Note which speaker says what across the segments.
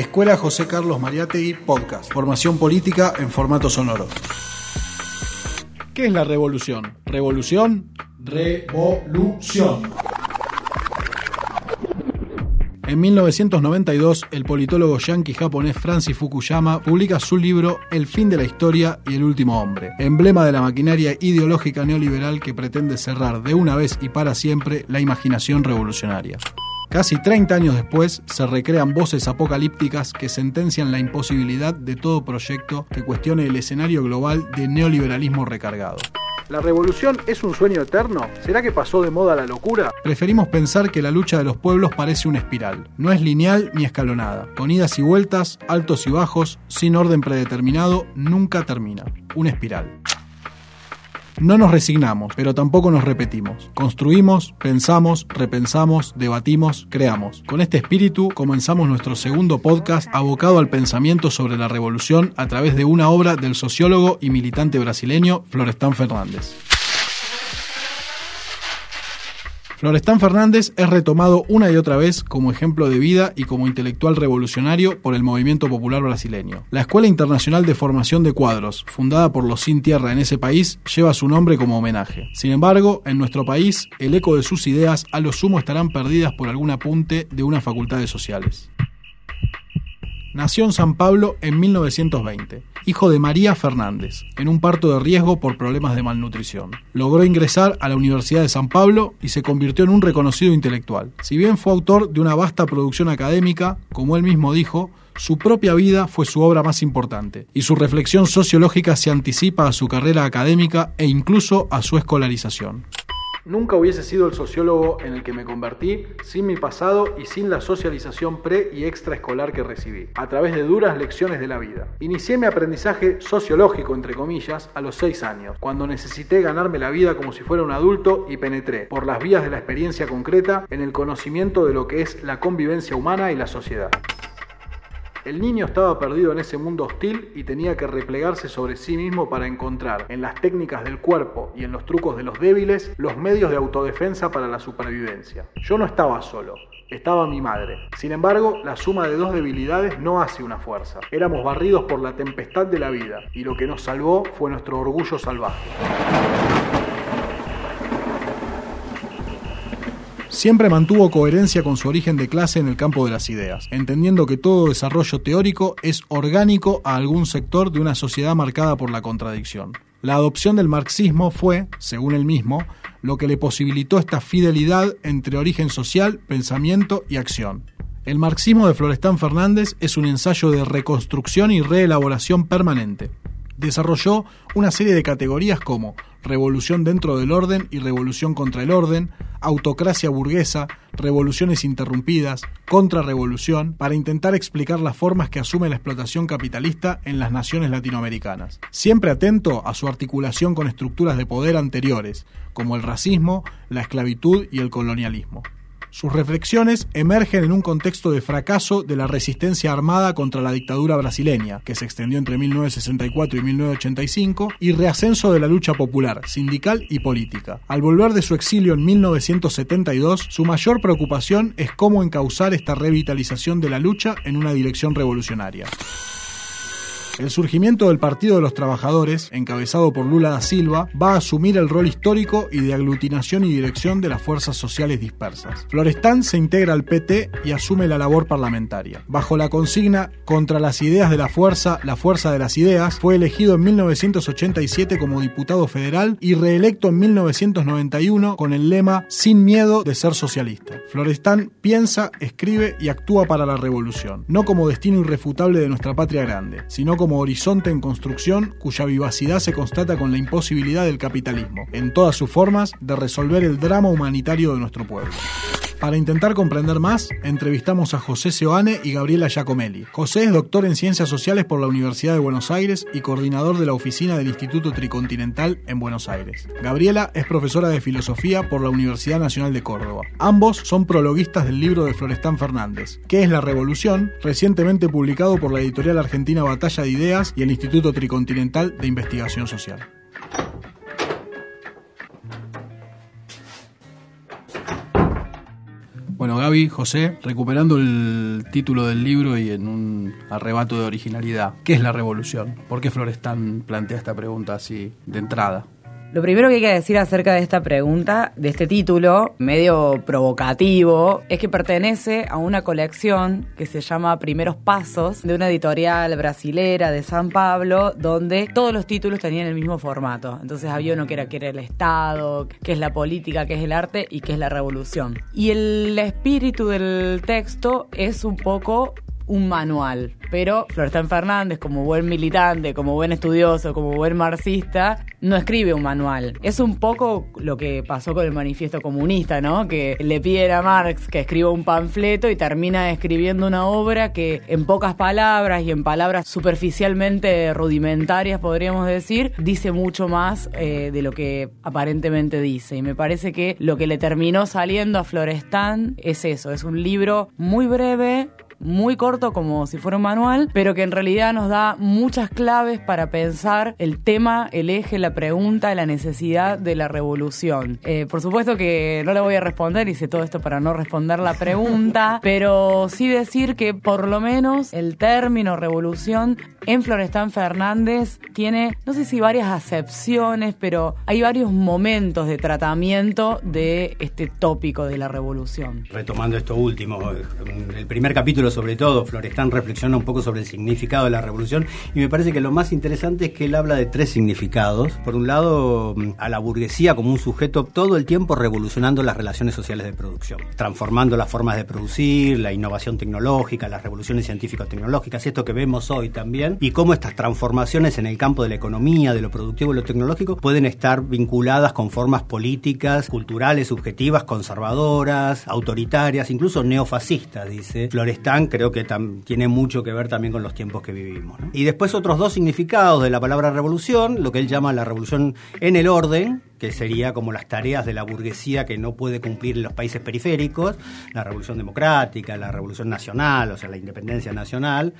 Speaker 1: Escuela José Carlos Mariátegui Podcast. Formación política en formato sonoro. ¿Qué es la revolución? ¿Revolución? Revolución. En 1992, el politólogo yanqui japonés Francis Fukuyama publica su libro El fin de la historia y el último hombre, emblema de la maquinaria ideológica neoliberal que pretende cerrar de una vez y para siempre la imaginación revolucionaria. Casi 30 años después, se recrean voces apocalípticas que sentencian la imposibilidad de todo proyecto que cuestione el escenario global de neoliberalismo recargado. ¿La revolución es un sueño eterno? ¿Será que pasó de moda la locura? Preferimos pensar que la lucha de los pueblos parece una espiral. No es lineal ni escalonada. Con idas y vueltas, altos y bajos, sin orden predeterminado, nunca termina. Una espiral. No nos resignamos, pero tampoco nos repetimos. Construimos, pensamos, repensamos, debatimos, creamos. Con este espíritu comenzamos nuestro segundo podcast abocado al pensamiento sobre la revolución a través de una obra del sociólogo y militante brasileño Florestan Fernández. Florestán Fernández es retomado una y otra vez como ejemplo de vida y como intelectual revolucionario por el movimiento popular brasileño. La Escuela Internacional de Formación de Cuadros, fundada por los Sin Tierra en ese país, lleva su nombre como homenaje. Sin embargo, en nuestro país, el eco de sus ideas a lo sumo estarán perdidas por algún apunte de unas facultades sociales. Nació en San Pablo en 1920, hijo de María Fernández, en un parto de riesgo por problemas de malnutrición. Logró ingresar a la Universidad de San Pablo y se convirtió en un reconocido intelectual. Si bien fue autor de una vasta producción académica, como él mismo dijo, su propia vida fue su obra más importante, y su reflexión sociológica se anticipa a su carrera académica e incluso a su escolarización. Nunca hubiese sido el sociólogo en el que me convertí sin mi pasado y sin la socialización pre y extraescolar que recibí, a través de duras lecciones de la vida. Inicié mi aprendizaje sociológico, entre comillas, a los 6 años, cuando necesité ganarme la vida como si fuera un adulto y penetré, por las vías de la experiencia concreta, en el conocimiento de lo que es la convivencia humana y la sociedad. El niño estaba perdido en ese mundo hostil y tenía que replegarse sobre sí mismo para encontrar, en las técnicas del cuerpo y en los trucos de los débiles, los medios de autodefensa para la supervivencia. Yo no estaba solo, estaba mi madre. Sin embargo, la suma de dos debilidades no hace una fuerza. Éramos barridos por la tempestad de la vida y lo que nos salvó fue nuestro orgullo salvaje. Siempre mantuvo coherencia con su origen de clase en el campo de las ideas, entendiendo que todo desarrollo teórico es orgánico a algún sector de una sociedad marcada por la contradicción. La adopción del marxismo fue, según él mismo, lo que le posibilitó esta fidelidad entre origen social, pensamiento y acción. El marxismo de Florestán Fernández es un ensayo de reconstrucción y reelaboración permanente desarrolló una serie de categorías como revolución dentro del orden y revolución contra el orden, autocracia burguesa, revoluciones interrumpidas, contrarrevolución, para intentar explicar las formas que asume la explotación capitalista en las naciones latinoamericanas, siempre atento a su articulación con estructuras de poder anteriores, como el racismo, la esclavitud y el colonialismo. Sus reflexiones emergen en un contexto de fracaso de la resistencia armada contra la dictadura brasileña, que se extendió entre 1964 y 1985, y reascenso de la lucha popular, sindical y política. Al volver de su exilio en 1972, su mayor preocupación es cómo encauzar esta revitalización de la lucha en una dirección revolucionaria. El surgimiento del Partido de los Trabajadores, encabezado por Lula da Silva, va a asumir el rol histórico y de aglutinación y dirección de las fuerzas sociales dispersas. Florestán se integra al PT y asume la labor parlamentaria. Bajo la consigna Contra las ideas de la fuerza, la fuerza de las ideas, fue elegido en 1987 como diputado federal y reelecto en 1991 con el lema Sin miedo de ser socialista. Florestán piensa, escribe y actúa para la revolución, no como destino irrefutable de nuestra patria grande, sino como horizonte en construcción cuya vivacidad se constata con la imposibilidad del capitalismo, en todas sus formas, de resolver el drama humanitario de nuestro pueblo. Para intentar comprender más, entrevistamos a José Seoane y Gabriela Giacomelli. José es doctor en Ciencias Sociales por la Universidad de Buenos Aires y coordinador de la oficina del Instituto Tricontinental en Buenos Aires. Gabriela es profesora de Filosofía por la Universidad Nacional de Córdoba. Ambos son prologuistas del libro de Florestán Fernández, ¿Qué es la Revolución?, recientemente publicado por la editorial argentina Batalla de Ideas y el Instituto Tricontinental de Investigación Social. Bueno, Gaby, José, recuperando el título del libro y en un arrebato de originalidad, ¿qué es la revolución? ¿Por qué Florestan plantea esta pregunta así de entrada?
Speaker 2: Lo primero que hay que decir acerca de esta pregunta, de este título, medio provocativo, es que pertenece a una colección que se llama Primeros Pasos, de una editorial brasilera de San Pablo, donde todos los títulos tenían el mismo formato. Entonces había uno que era que era el Estado, que es la política, que es el arte y que es la revolución. Y el espíritu del texto es un poco un manual. Pero Florestan Fernández, como buen militante, como buen estudioso, como buen marxista, no escribe un manual. Es un poco lo que pasó con el manifiesto comunista, ¿no? Que le piden a Marx que escriba un panfleto y termina escribiendo una obra que en pocas palabras y en palabras superficialmente rudimentarias, podríamos decir, dice mucho más eh, de lo que aparentemente dice. Y me parece que lo que le terminó saliendo a Florestan es eso, es un libro muy breve, muy corto como si fuera un manual, pero que en realidad nos da muchas claves para pensar el tema, el eje, la pregunta, la necesidad de la revolución. Eh, por supuesto que no le voy a responder, hice todo esto para no responder la pregunta, pero sí decir que por lo menos el término revolución en Florestan Fernández tiene, no sé si varias acepciones, pero hay varios momentos de tratamiento de este tópico de la revolución.
Speaker 3: Retomando esto último, en el primer capítulo sobre todo, Florestán reflexiona un poco sobre el significado de la revolución y me parece que lo más interesante es que él habla de tres significados. Por un lado, a la burguesía como un sujeto todo el tiempo revolucionando las relaciones sociales de producción, transformando las formas de producir, la innovación tecnológica, las revoluciones científico-tecnológicas, esto que vemos hoy también, y cómo estas transformaciones en el campo de la economía, de lo productivo y lo tecnológico pueden estar vinculadas con formas políticas, culturales, subjetivas, conservadoras, autoritarias, incluso neofascistas, dice Florestán creo que tiene mucho que ver también con los tiempos que vivimos. Y después otros dos significados de la palabra revolución, lo que él llama la revolución en el orden, que sería como las tareas de la burguesía que no puede cumplir en los países periféricos, la revolución democrática, la revolución nacional, o sea, la independencia nacional.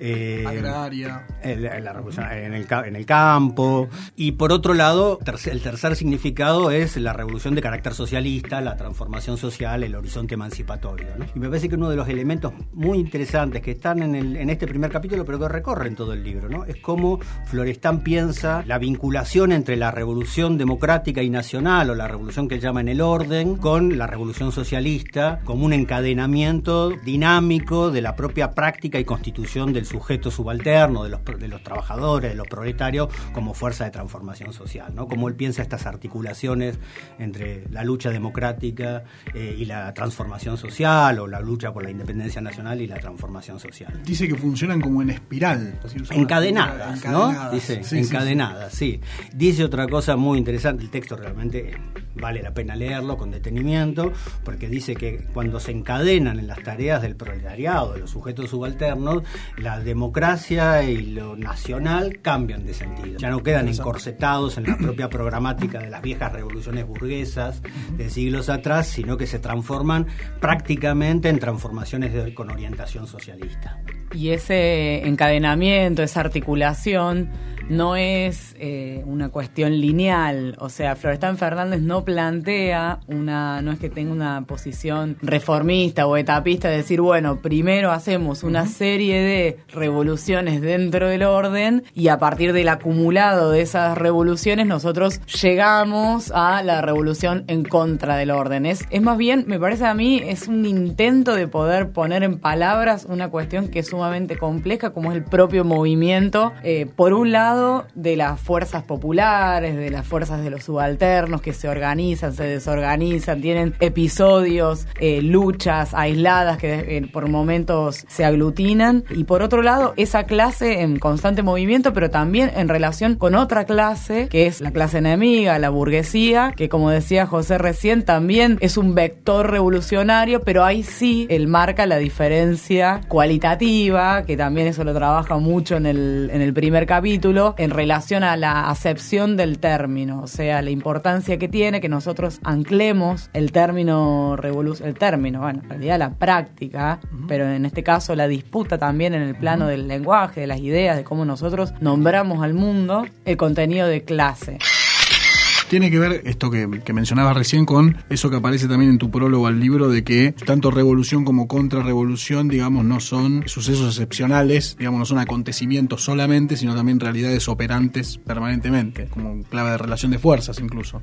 Speaker 1: Eh, Agraria.
Speaker 3: la revolución en el, en el campo. Y por otro lado, el tercer significado es la revolución de carácter socialista, la transformación social, el horizonte emancipatorio. Y me parece que uno de los elementos muy interesantes que están en, el, en este primer capítulo, pero que recorren todo el libro, ¿no? es cómo Florestan piensa la vinculación entre la revolución democrática y nacional o la revolución que él llama en el orden con la revolución socialista como un encadenamiento dinámico de la propia práctica y constitución del sujeto subalterno, de los, de los trabajadores, de los proletarios como fuerza de transformación social, ¿no? Como él piensa estas articulaciones entre la lucha democrática eh, y la transformación social o la lucha por la independencia nacional y la transformación social.
Speaker 1: Dice que funcionan como en espiral.
Speaker 3: Encadenadas, ¿no? Dice, encadenadas, sí. Dice otra cosa muy interesante el texto realmente vale la pena leerlo con detenimiento, porque dice que cuando se encadenan en las tareas del proletariado, de los sujetos subalternos, la democracia y lo nacional cambian de sentido. Ya no quedan encorsetados en la propia programática de las viejas revoluciones burguesas de siglos atrás, sino que se transforman prácticamente en transformaciones con orientación socialista.
Speaker 2: Y ese encadenamiento, esa articulación, no es eh, una cuestión lineal. O sea, Florestan Fernández no plantea una, no es que tenga una posición reformista o etapista de decir, bueno, primero hacemos una serie de revoluciones dentro del orden y a partir del acumulado de esas revoluciones nosotros llegamos a la revolución en contra del orden. Es, es más bien, me parece a mí, es un intento de poder poner en palabras una cuestión que es sumamente compleja como es el propio movimiento. Eh, por un lado, de las fuerzas populares, de las fuerzas de los subalternos que se organizan, se desorganizan, tienen episodios, eh, luchas aisladas que eh, por momentos se aglutinan. Y por otro lado, esa clase en constante movimiento, pero también en relación con otra clase, que es la clase enemiga, la burguesía, que como decía José recién, también es un vector revolucionario, pero ahí sí él marca la diferencia cualitativa, que también eso lo trabaja mucho en el, en el primer capítulo en relación a la acepción del término, o sea, la importancia que tiene que nosotros anclemos el término revolución, el término, bueno, en realidad la práctica, pero en este caso la disputa también en el plano del lenguaje, de las ideas, de cómo nosotros nombramos al mundo, el contenido de clase.
Speaker 1: Tiene que ver esto que, mencionabas recién con eso que aparece también en tu prólogo al libro de que tanto revolución como contrarrevolución, digamos, no son sucesos excepcionales, digamos, no son acontecimientos solamente, sino también realidades operantes permanentemente, como clave de relación de fuerzas incluso.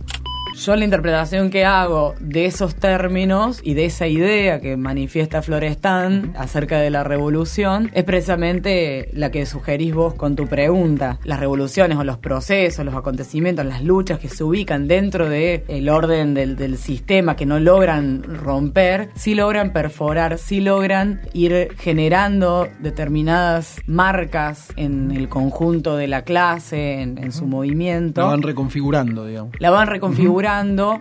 Speaker 2: Yo la interpretación que hago de esos términos y de esa idea que manifiesta Florestan acerca de la revolución es precisamente la que sugerís vos con tu pregunta. Las revoluciones o los procesos, los acontecimientos, las luchas que se ubican dentro del el orden del, del, sistema, que no logran romper, sí logran perforar, sí logran ir generando determinadas marcas en el conjunto de la clase, en, en su movimiento.
Speaker 1: La van reconfigurando, digamos.
Speaker 2: La van reconfigurando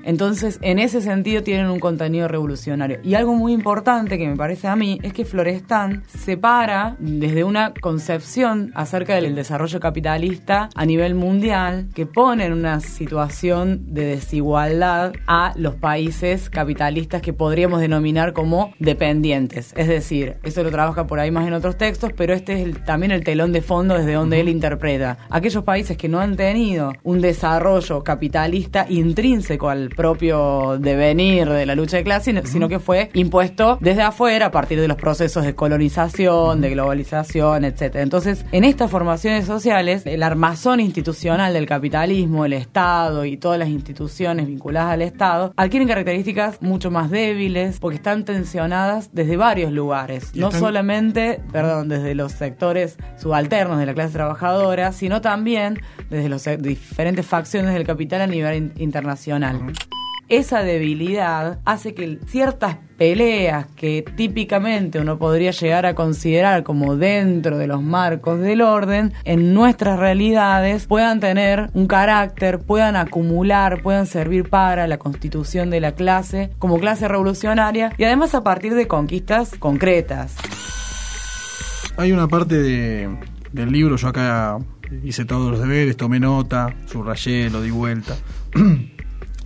Speaker 2: entonces, en ese sentido tienen un contenido revolucionario. Y algo muy importante que me parece a mí es que Florestan separa desde una concepción acerca del desarrollo capitalista a nivel mundial que pone en una situación de desigualdad a los países capitalistas que podríamos denominar como dependientes. Es decir, eso lo trabaja por ahí más en otros textos, pero este es también el telón de fondo desde donde él interpreta. Aquellos países que no han tenido un desarrollo capitalista intrínseco intrínseco al propio devenir de la lucha de clase, sino que fue impuesto desde afuera a partir de los procesos de colonización, de globalización, etcétera. Entonces, en estas formaciones sociales, el armazón institucional del capitalismo, el Estado y todas las instituciones vinculadas al Estado adquieren características mucho más débiles porque están tensionadas desde varios lugares, no solamente, perdón, desde los sectores subalternos de la clase trabajadora, sino también desde las diferentes facciones del capital a nivel internacional. Esa debilidad hace que ciertas peleas que típicamente uno podría llegar a considerar como dentro de los marcos del orden, en nuestras realidades puedan tener un carácter, puedan acumular, puedan servir para la constitución de la clase como clase revolucionaria y además a partir de conquistas concretas.
Speaker 1: Hay una parte de, del libro, yo acá hice todos los deberes, tomé nota, subrayé, lo di vuelta.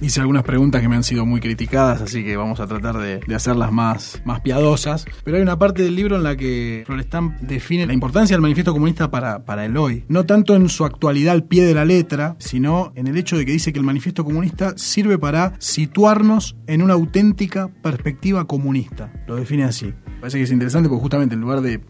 Speaker 1: Hice algunas preguntas que me han sido muy criticadas, así que vamos a tratar de, hacerlas más, más piadosas. Pero hay una parte del libro en la que Florestan define la importancia del manifiesto comunista para, para el hoy. No tanto en su actualidad al pie de la letra, sino en el hecho de que dice que el manifiesto comunista sirve para situarnos en una auténtica perspectiva comunista. Lo define así. Parece que es interesante porque justamente en lugar de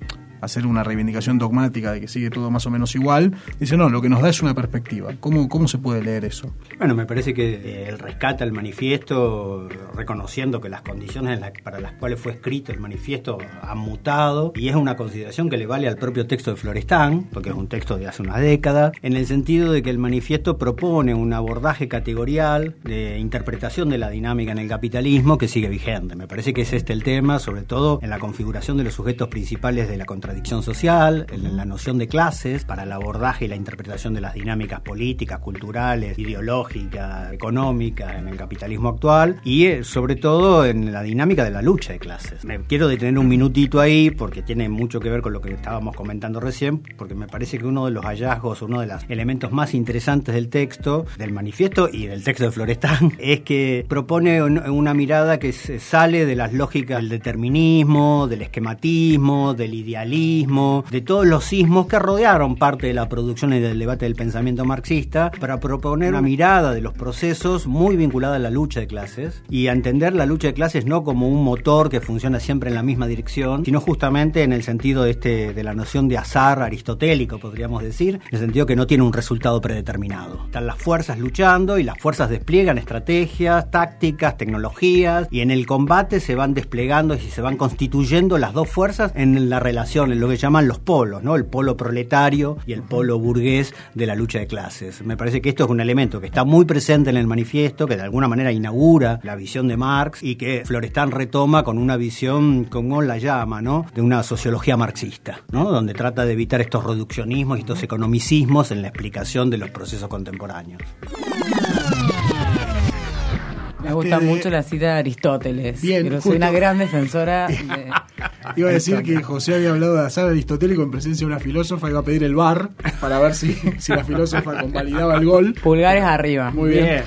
Speaker 1: hacer una reivindicación dogmática de que sigue todo más o menos igual. Dice, no, lo que nos da es una perspectiva. ¿Cómo, cómo se puede leer eso?
Speaker 3: Bueno, me parece que él rescata el manifiesto reconociendo que las condiciones para las cuales fue escrito el manifiesto han mutado y es una consideración que le vale al propio texto de Florestán, porque es un texto de hace una década, en el sentido de que el manifiesto propone un abordaje categorial de interpretación de la dinámica en el capitalismo que sigue vigente. Me parece que es este el tema, sobre todo en la configuración de los sujetos principales de la contradicción social, en la noción de clases, para el abordaje y la interpretación de las dinámicas políticas, culturales, ideológicas, económicas en el capitalismo actual y eh, sobre todo en la dinámica de la lucha de clases. Me quiero detener un minutito ahí porque tiene mucho que ver con lo que estábamos comentando recién, porque me parece que uno de los hallazgos, uno de los elementos más interesantes del texto, del manifiesto y del texto de Florestan, es que propone una mirada que sale de las lógicas del determinismo, del esquematismo, del idealismo, de todos los sismos que rodearon parte de la producción y del debate del pensamiento marxista, para proponer una mirada de los procesos muy vinculada a la lucha de clases y a entender la lucha de clases no como un motor que funciona siempre en la misma dirección, sino justamente en el sentido de, este, de la noción de azar aristotélico, podríamos decir, en el sentido que no tiene un resultado predeterminado. Están las fuerzas luchando y las fuerzas despliegan estrategias, tácticas, tecnologías y en el combate se van desplegando y se van constituyendo las dos fuerzas en la relación lo que llaman los polos, ¿no? El polo proletario y el polo burgués de la lucha de clases. Me parece que esto es un elemento que está muy presente en el manifiesto, que de alguna manera inaugura la visión de Marx y que Florestan retoma con una visión, como la llama, ¿no? De una sociología marxista, ¿no? Donde trata de evitar estos reduccionismos y estos economicismos en la explicación de los procesos contemporáneos.
Speaker 2: Me gusta mucho la cita de Aristóteles. Bien, pero soy una gran defensora de...
Speaker 1: Iba a decir que José había hablado de azar aristotélico en presencia de una filósofa, iba a pedir el bar para ver si, si la filósofa convalidaba el gol.
Speaker 2: Pulgares arriba.
Speaker 1: Muy bien.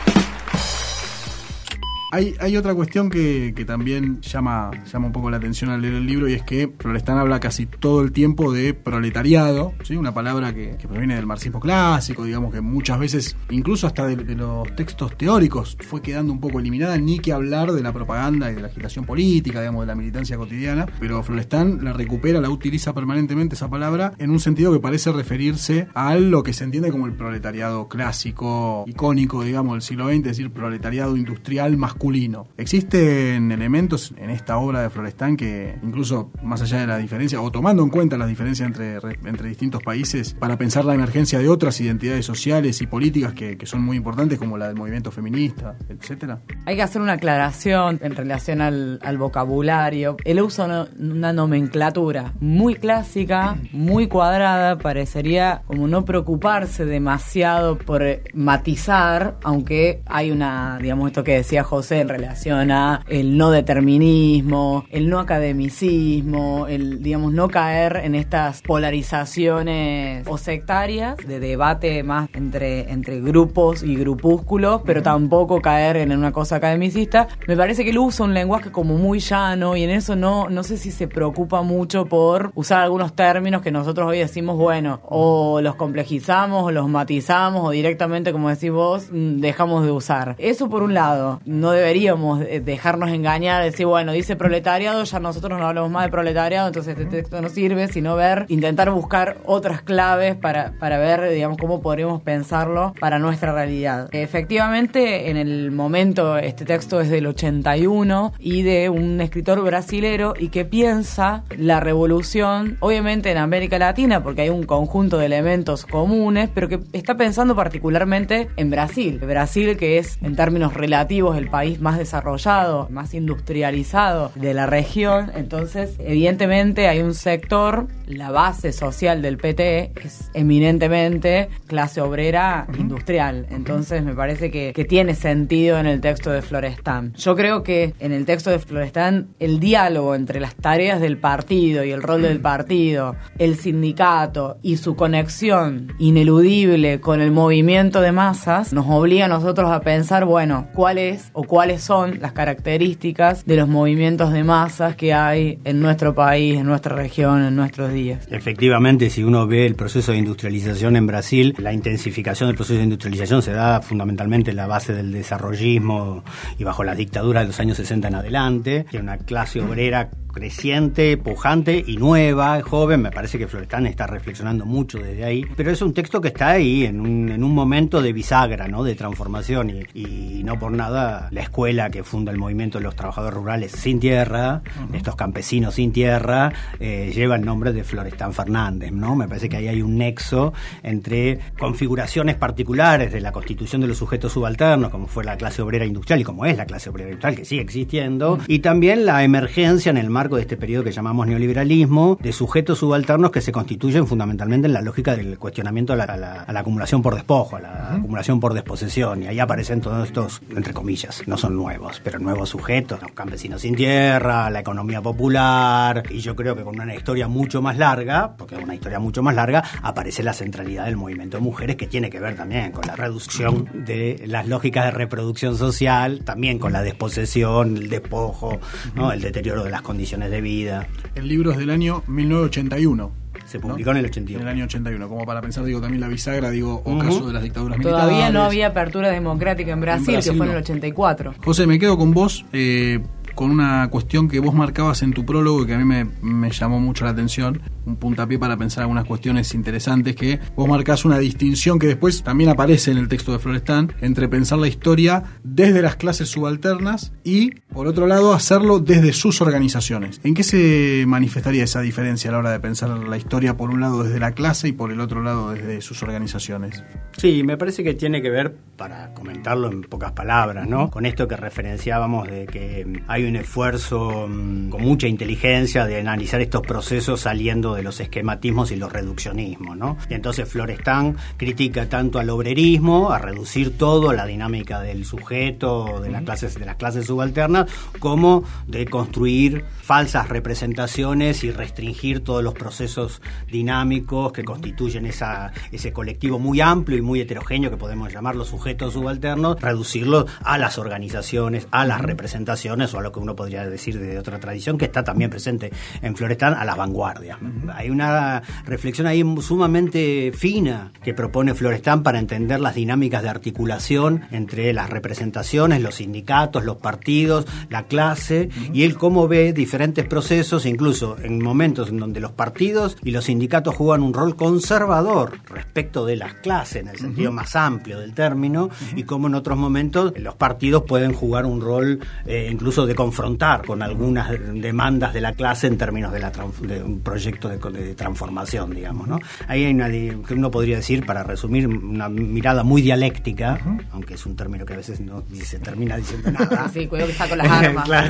Speaker 1: Hay, hay otra cuestión que, que, también llama, llama un poco la atención al leer el libro y es que Florestán habla casi todo el tiempo de proletariado, ¿sí? una palabra que, que proviene del marxismo clásico, digamos que muchas veces, incluso hasta de, de, los textos teóricos, fue quedando un poco eliminada, ni que hablar de la propaganda y de la agitación política, digamos, de la militancia cotidiana, pero Florestán la recupera, la utiliza permanentemente esa palabra en un sentido que parece referirse a lo que se entiende como el proletariado clásico, icónico, digamos, del siglo XX, es decir, proletariado industrial masculino. Existen elementos en esta obra de Florestán que, incluso más allá de la diferencia, o tomando en cuenta las diferencias entre, entre distintos países, para pensar la emergencia de otras identidades sociales y políticas que, son muy importantes, como la del movimiento feminista, etcétera.
Speaker 2: Hay que hacer una aclaración en relación al, vocabulario. Él usa una nomenclatura muy clásica, muy cuadrada, parecería como no preocuparse demasiado por matizar, aunque hay una, digamos, esto que decía José en relación a el no determinismo, el no academicismo, el, digamos, no caer en estas polarizaciones o sectarias de debate más entre, entre grupos y grupúsculos, pero tampoco caer en una cosa academicista. Me parece que él usa un lenguaje como muy llano y en eso no, no sé si se preocupa mucho por usar algunos términos que nosotros hoy decimos, bueno, o los complejizamos o los matizamos o directamente, como decís vos, dejamos de usar. Eso por un lado, no deberíamos dejarnos engañar, decir, bueno, dice proletariado, ya nosotros no hablamos más de proletariado, entonces este texto no sirve, sino ver, intentar buscar otras claves para, para ver, digamos, cómo podríamos pensarlo para nuestra realidad. Efectivamente, en el momento, este texto es del 81 y de un escritor brasilero y que piensa la revolución, obviamente en América Latina, porque hay un conjunto de elementos comunes, pero que está pensando particularmente en Brasil. Brasil, que es en términos relativos el país más desarrollado, más industrializado de la región, entonces evidentemente hay un sector, la base social del PT es eminentemente clase obrera industrial, entonces me parece que, que tiene sentido en el texto de Florestan. Yo creo que en el texto de Florestan el diálogo entre las tareas del partido y el rol del partido, el sindicato y su conexión ineludible con el movimiento de masas nos obliga a nosotros a pensar, bueno, cuáles o cuáles son las características de los movimientos de masas que hay en nuestro país, en nuestra región, en nuestros días.
Speaker 3: Efectivamente, si uno ve el proceso de industrialización en Brasil, la intensificación del proceso de industrialización se da fundamentalmente en la base del desarrollismo y bajo la dictadura de los años 60 en adelante, que una clase obrera creciente, pujante y nueva, joven. Me parece que Florestan está reflexionando mucho desde ahí. Pero es un texto que está ahí en un, en un momento de bisagra, ¿no? De transformación. Y, y, no por nada la escuela que funda el movimiento de los trabajadores rurales sin tierra, uh -huh. estos campesinos sin tierra, eh, lleva el nombre de Florestan Fernández, ¿no? Me parece que ahí hay un nexo entre configuraciones particulares de la constitución de los sujetos subalternos, como fue la clase obrera industrial y como es la clase obrera industrial, que sigue existiendo, uh -huh. y también la emergencia en el marco de este periodo que llamamos neoliberalismo, de sujetos subalternos que se constituyen fundamentalmente en la lógica del cuestionamiento a la, a la, a la acumulación por despojo, a la uh -huh. acumulación por desposesión. Y ahí aparecen todos estos, entre comillas, no son nuevos, pero nuevos sujetos, los campesinos sin tierra, la economía popular. Y yo creo que con una historia mucho más larga, porque es una historia mucho más larga, aparece la centralidad del movimiento de mujeres que tiene que ver también con la reducción de las lógicas de reproducción social, también con la desposesión, el despojo, ¿no? el deterioro de las condiciones de vida.
Speaker 1: El libro es del año 1981.
Speaker 3: Se publicó ¿no? en el 81.
Speaker 1: En el año 81, como para pensar, digo, también la bisagra, digo, ocaso uh -huh. de las dictaduras
Speaker 2: Todavía
Speaker 1: militares.
Speaker 2: Todavía no había apertura democrática en Brasil, en Brasil que fue no. en el 84.
Speaker 1: José, me quedo con vos. Eh, con una cuestión que vos marcabas en tu prólogo y que a mí me, llamó mucho la atención, un puntapié para pensar algunas cuestiones interesantes, que vos marcás una distinción que después también aparece en el texto de Florestán, entre pensar la historia desde las clases subalternas y, por otro lado, hacerlo desde sus organizaciones. ¿En qué se manifestaría esa diferencia a la hora de pensar la historia, por un lado desde la clase y por el otro lado desde sus organizaciones?
Speaker 3: Sí, me parece que tiene que ver, para comentarlo en pocas palabras, ¿no? Con esto que referenciábamos de que hay un esfuerzo mm, con mucha inteligencia de analizar estos procesos saliendo de los esquematismos y los reduccionismos, ¿no? Y entonces Florestan critica tanto al obrerismo, a reducir todo, la dinámica del sujeto, de las clases, de las clases subalternas, como de construir falsas representaciones y restringir todos los procesos dinámicos que constituyen esa, ese colectivo muy amplio y muy heterogéneo que podemos llamar los sujetos subalternos, reducirlo a las organizaciones, a las representaciones o a lo que uno podría decir de otra tradición que está también presente en Florestan, a las vanguardias. Hay una reflexión ahí sumamente fina que propone Florestan para entender las dinámicas de articulación entre las representaciones, los sindicatos, los partidos, la clase, y él cómo ve diferentes procesos, incluso en momentos en donde los partidos y los sindicatos juegan un rol conservador respecto de las clases, en el sentido más amplio del término, y cómo en otros momentos los partidos pueden jugar un rol eh, incluso de confrontar con algunas demandas de la clase en términos de, la de un proyecto de, transformación, digamos. ¿no? Ahí hay una, que uno podría decir, para resumir, una mirada muy dialéctica, aunque es un término que a veces no se termina diciendo nada.
Speaker 2: sí, cuidado que saco las armas.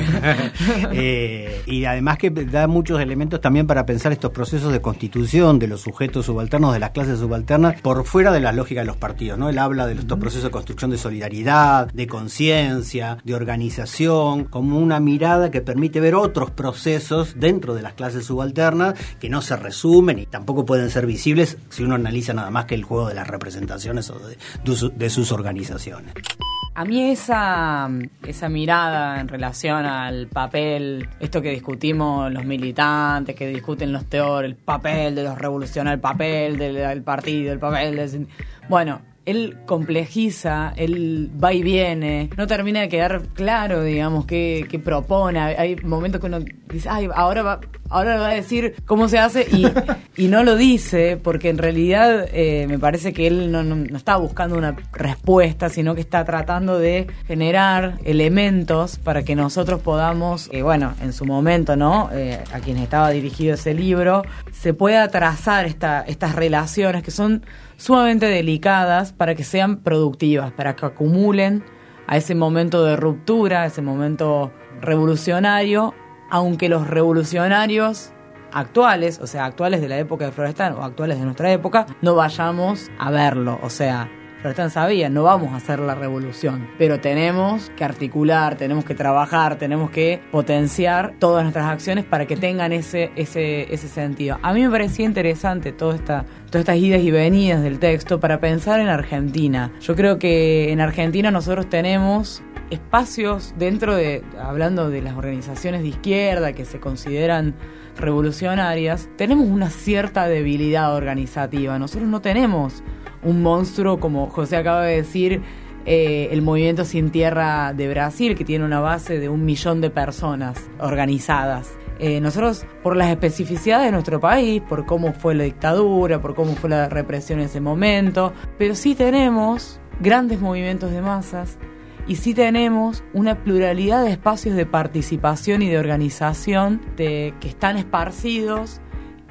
Speaker 3: Eh, y además que da muchos elementos también para pensar estos procesos de constitución de los sujetos subalternos, de las clases subalternas, por fuera de la lógica de los partidos. ¿no? Él habla de estos procesos de construcción de solidaridad, de conciencia, de organización, como una mirada que permite ver otros procesos dentro de las clases subalternas que no se resumen y tampoco pueden ser visibles si uno analiza nada más que el juego de las representaciones o de, sus organizaciones.
Speaker 2: A mí esa, esa mirada en relación al papel, esto que discutimos los militantes, que discuten los teóricos, el papel de los revolucionarios, el papel del, partido, el papel de... Bueno, él complejiza, él va y viene, no termina de quedar claro, digamos, qué, propone. Hay momentos que uno dice, ay, ahora va, ahora va a decir cómo se hace y, no lo dice porque en realidad eh, me parece que él no, no, está buscando una respuesta, sino que está tratando de generar elementos para que nosotros podamos, eh, bueno, en su momento, ¿no? Eh, a quien estaba dirigido ese libro, se pueda trazar esta, estas relaciones que son sumamente delicadas para que sean productivas, para que acumulen a ese momento de ruptura, a ese momento revolucionario, aunque los revolucionarios actuales, o sea, actuales de la época de Florestan o actuales de nuestra época, no vayamos a verlo, o sea, Florestan sabía, no vamos a hacer la revolución, pero tenemos que articular, tenemos que trabajar, tenemos que potenciar todas nuestras acciones para que tengan ese, ese, ese sentido. A mí me parecía interesante toda esta, todas estas idas y venidas del texto para pensar en Argentina. Yo creo que en Argentina nosotros tenemos espacios dentro de, hablando de las organizaciones de izquierda que se consideran revolucionarias, tenemos una cierta debilidad organizativa. Nosotros no tenemos un monstruo, como José acaba de decir, eh, el Movimiento Sin Tierra de Brasil, que tiene una base de un millón de personas organizadas. Eh, nosotros, por las especificidades de nuestro país, por cómo fue la dictadura, por cómo fue la represión en ese momento, pero sí tenemos grandes movimientos de masas y sí tenemos una pluralidad de espacios de participación y de organización que están esparcidos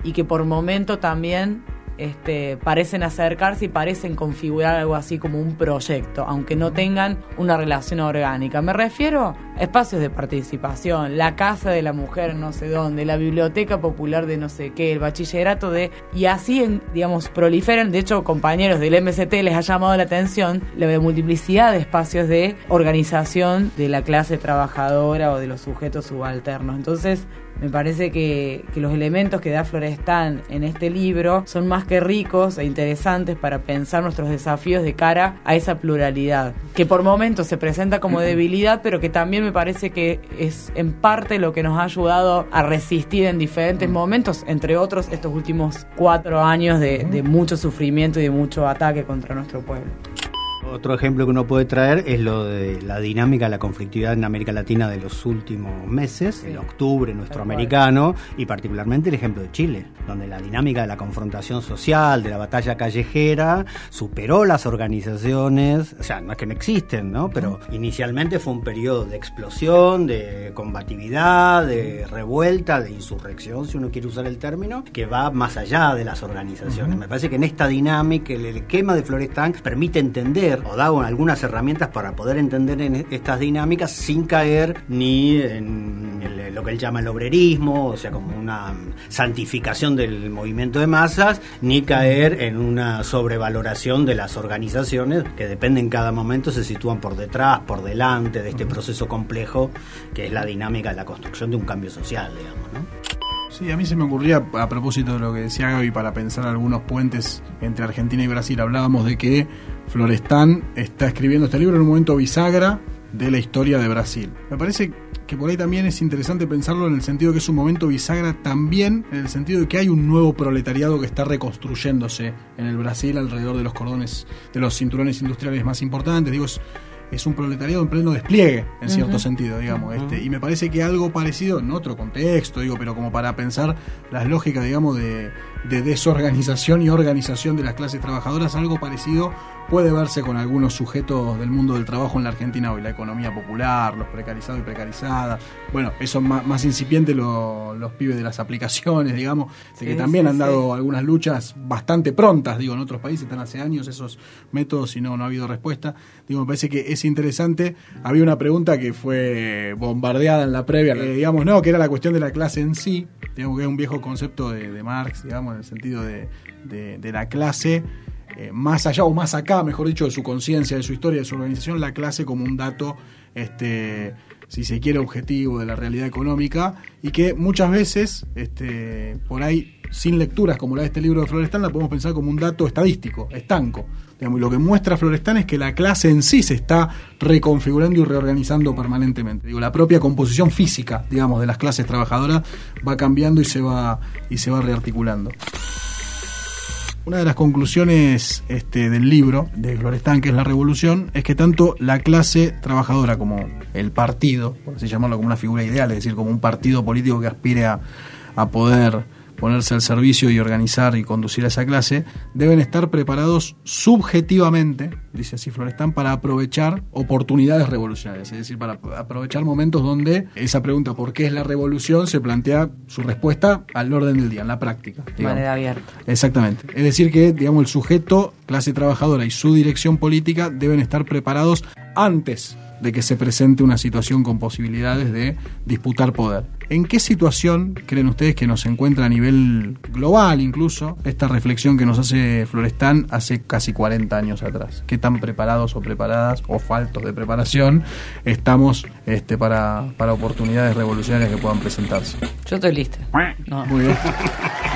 Speaker 2: y que por momento también este, parecen acercarse y parecen configurar algo así como un proyecto, aunque no tengan una relación orgánica. Me refiero a espacios de participación, la casa de la mujer no sé dónde, la biblioteca popular de no sé qué, el bachillerato de... Y así, digamos, proliferan. De hecho, compañeros del MST les ha llamado la atención la multiplicidad de espacios de organización de la clase trabajadora o de los sujetos subalternos. Entonces, me parece que, los elementos que da Florestan en este libro son más que ricos e interesantes para pensar nuestros desafíos de cara a esa pluralidad, que por momentos se presenta como debilidad, pero que también me parece que es en parte lo que nos ha ayudado a resistir en diferentes momentos, entre otros estos últimos cuatro años de, de mucho sufrimiento y de mucho ataque contra nuestro pueblo.
Speaker 3: Otro ejemplo que uno puede traer es lo de la dinámica, la conflictividad en América Latina de los últimos meses, el octubre nuestro americano, y particularmente el ejemplo de Chile, donde la dinámica de la confrontación social, de la batalla callejera, superó las organizaciones, o sea, no es que no existen, ¿no? Pero inicialmente fue un periodo de explosión, de combatividad, de revuelta, de insurrección, si uno quiere usar el término, que va más allá de las organizaciones. Me parece que en esta dinámica, el esquema de Florestán permite entender o da algunas herramientas para poder entender en estas dinámicas sin caer ni en lo que él llama el obrerismo, o sea, como una santificación del movimiento de masas, ni caer en una sobrevaloración de las organizaciones que dependen en cada momento, se sitúan por detrás, por delante de este proceso complejo que es la dinámica de la construcción de un cambio social, digamos, ¿no?
Speaker 1: Sí, a mí se me ocurría, a propósito de lo que decía Gaby, para pensar algunos puentes entre Argentina y Brasil, hablábamos de que Florestán está escribiendo este libro en un momento bisagra de la historia de Brasil. Me parece que por ahí también es interesante pensarlo en el sentido que es un momento bisagra también en el sentido de que hay un nuevo proletariado que está reconstruyéndose en el Brasil alrededor de los cordones, de los cinturones industriales más importantes. Digo, es un proletariado en pleno despliegue, en cierto sentido, digamos. este, y me parece que algo parecido, en otro contexto, digo, pero como para pensar las lógicas, digamos, de, de desorganización y organización de las clases trabajadoras, algo parecido puede verse con algunos sujetos del mundo del trabajo en la Argentina hoy, la economía popular, los precarizados y precarizadas. Bueno, eso más, más incipiente los pibes de las aplicaciones, digamos, de que también han dado algunas luchas bastante prontas, digo, en otros países están hace años esos métodos y no, no ha habido respuesta. Digo, me parece que es interesante. Había una pregunta que fue bombardeada en la previa, digamos, no, que era la cuestión de la clase en sí, digamos que es un viejo concepto de, Marx, digamos, en el sentido de, de la clase eh, más allá o más acá, mejor dicho, de su conciencia, de su historia, de su organización, la clase como un dato, este, si se quiere, objetivo de la realidad económica y que muchas veces, este, por ahí, sin lecturas como la de este libro de Florestán, la podemos pensar como un dato estadístico, estanco. y lo que muestra Florestán es que la clase en sí se está reconfigurando y reorganizando permanentemente. Digo, la propia composición física, digamos, de las clases trabajadoras va cambiando y se va, y se va rearticulando. Una de las conclusiones este, del libro de Florestán, que es La Revolución, es que tanto la clase trabajadora como el partido, por así llamarlo como una figura ideal, es decir, como un partido político que aspire a, a poder ponerse al servicio y organizar y conducir a esa clase, deben estar preparados subjetivamente, dice así Florestán, para aprovechar oportunidades revolucionarias, es decir, para aprovechar momentos donde esa pregunta ¿por qué es la revolución? se plantea su respuesta al orden del día, en la práctica.
Speaker 2: De manera abierta.
Speaker 1: Exactamente. Es decir, que digamos el sujeto, clase trabajadora y su dirección política deben estar preparados antes de que se presente una situación con posibilidades de disputar poder. ¿En qué situación creen ustedes que nos encuentra a nivel global incluso esta reflexión que nos hace Florestán hace casi 40 años atrás? ¿Qué tan preparados o preparadas o faltos de preparación estamos este, para, para oportunidades revolucionarias que puedan presentarse?
Speaker 2: Yo estoy lista.
Speaker 1: Muy bien.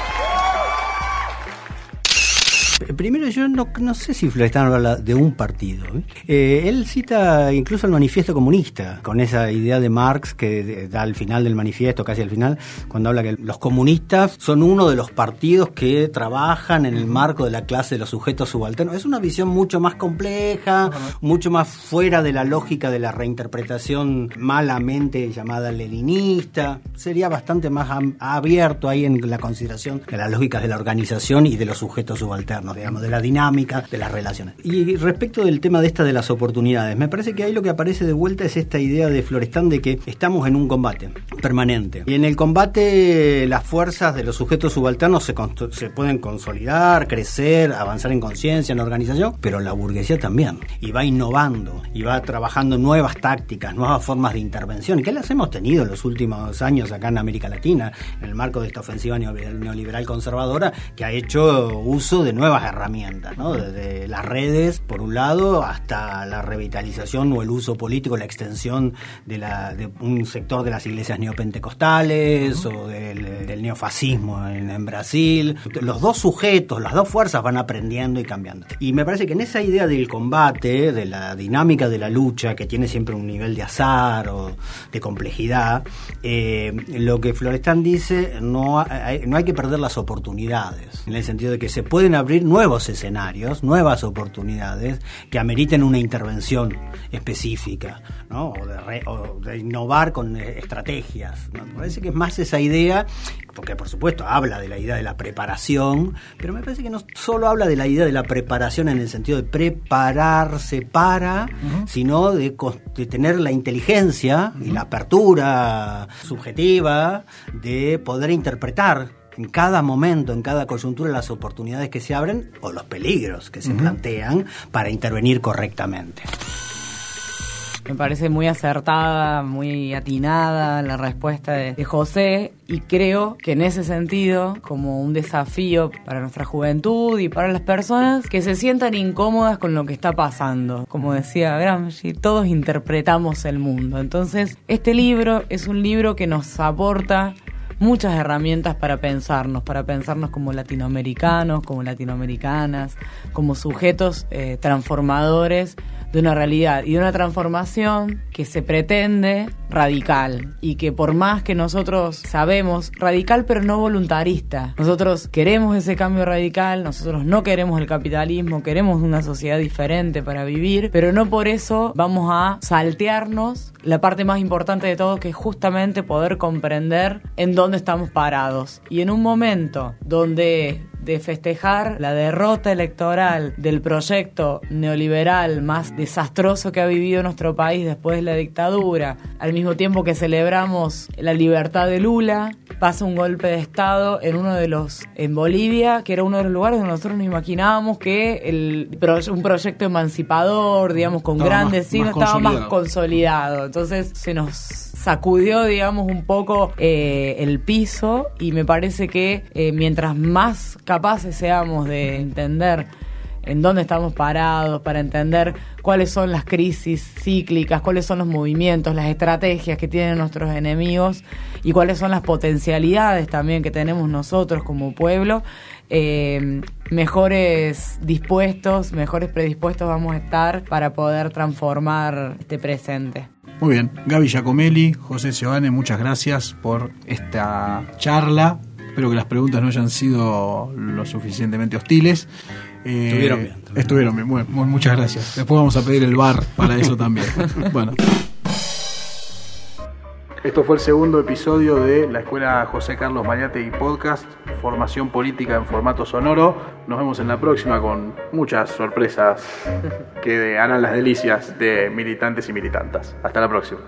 Speaker 3: Primero, yo no, no sé si Florestan habla de un partido. Eh, él cita incluso el manifiesto comunista, con esa idea de Marx que da al final del manifiesto, casi al final, cuando habla que los comunistas son uno de los partidos que trabajan en el marco de la clase de los sujetos subalternos. Es una visión mucho más compleja, mucho más fuera de la lógica de la reinterpretación malamente llamada leninista. Sería bastante más abierto ahí en la consideración de las lógicas de la organización y de los sujetos subalternos digamos, de la dinámica de las relaciones. Y respecto del tema de esta de las oportunidades, me parece que ahí lo que aparece de vuelta es esta idea de Florestán de que estamos en un combate permanente. Y en el combate las fuerzas de los sujetos subalternos se, se pueden consolidar, crecer, avanzar en conciencia, en organización, pero la burguesía también. Y va innovando, y va trabajando nuevas tácticas, nuevas formas de intervención, y que las hemos tenido en los últimos años acá en América Latina, en el marco de esta ofensiva neoliberal conservadora, que ha hecho uso de nuevas herramientas, ¿no? desde las redes, por un lado, hasta la revitalización o el uso político, la extensión de, la, de un sector de las iglesias neopentecostales o del, neofascismo en, Brasil. Los dos sujetos, las dos fuerzas van aprendiendo y cambiando. Y me parece que en esa idea del combate, de la dinámica de la lucha, que tiene siempre un nivel de azar o de complejidad, eh, lo que Florestán dice, no hay, no hay que perder las oportunidades, en el sentido de que se pueden abrir nuevos escenarios, nuevas oportunidades que ameriten una intervención específica, ¿no? o, de innovar con eh, estrategias. Me parece que es más esa idea, porque por supuesto habla de la idea de la preparación, pero me parece que no solo habla de la idea de la preparación en el sentido de prepararse para, sino de, de, tener la inteligencia y la apertura subjetiva de poder interpretar en cada momento, en cada coyuntura, las oportunidades que se abren o los peligros que se plantean para intervenir correctamente.
Speaker 2: Me parece muy acertada, muy atinada la respuesta de, José y creo que en ese sentido, como un desafío para nuestra juventud y para las personas que se sientan incómodas con lo que está pasando. Como decía Gramsci, todos interpretamos el mundo. Entonces, este libro es un libro que nos aporta muchas herramientas para pensarnos, para pensarnos como latinoamericanos, como latinoamericanas, como sujetos eh, transformadores de una realidad y de una transformación que se pretende radical y que por más que nosotros sabemos, radical pero no voluntarista, nosotros queremos ese cambio radical, nosotros no queremos el capitalismo, queremos una sociedad diferente para vivir, pero no por eso vamos a saltearnos la parte más importante de todo que es justamente poder comprender en dónde estamos parados. Y en un momento donde de festejar la derrota electoral del proyecto neoliberal más desastroso que ha vivido nuestro país después de la dictadura, al mismo tiempo que celebramos la libertad de Lula, pasa un golpe de Estado en uno de los, en Bolivia, que era uno de los lugares donde nosotros nos imaginábamos que el, un proyecto emancipador, digamos, con grandes signos, estaba más consolidado. Entonces se nos sacudió, digamos, un poco eh, el piso y me parece que eh, mientras más capaces seamos de entender en dónde estamos parados, para entender cuáles son las crisis cíclicas, cuáles son los movimientos, las estrategias que tienen nuestros enemigos y cuáles son las potencialidades también que tenemos nosotros como pueblo, eh, mejores dispuestos, mejores predispuestos vamos a estar para poder transformar este presente.
Speaker 1: Muy bien, Gaby Giacomelli, José Giovanni, muchas gracias por esta charla. Espero que las preguntas no hayan sido lo suficientemente hostiles.
Speaker 3: Eh, estuvieron bien.
Speaker 1: Estuvieron bien, bueno, muchas gracias. Después vamos a pedir el bar para eso también. bueno. Esto fue el segundo episodio de la Escuela José Carlos Mariate y Podcast, Formación Política en formato sonoro. Nos vemos en la próxima con muchas sorpresas que harán las delicias de militantes y militantas. Hasta la próxima.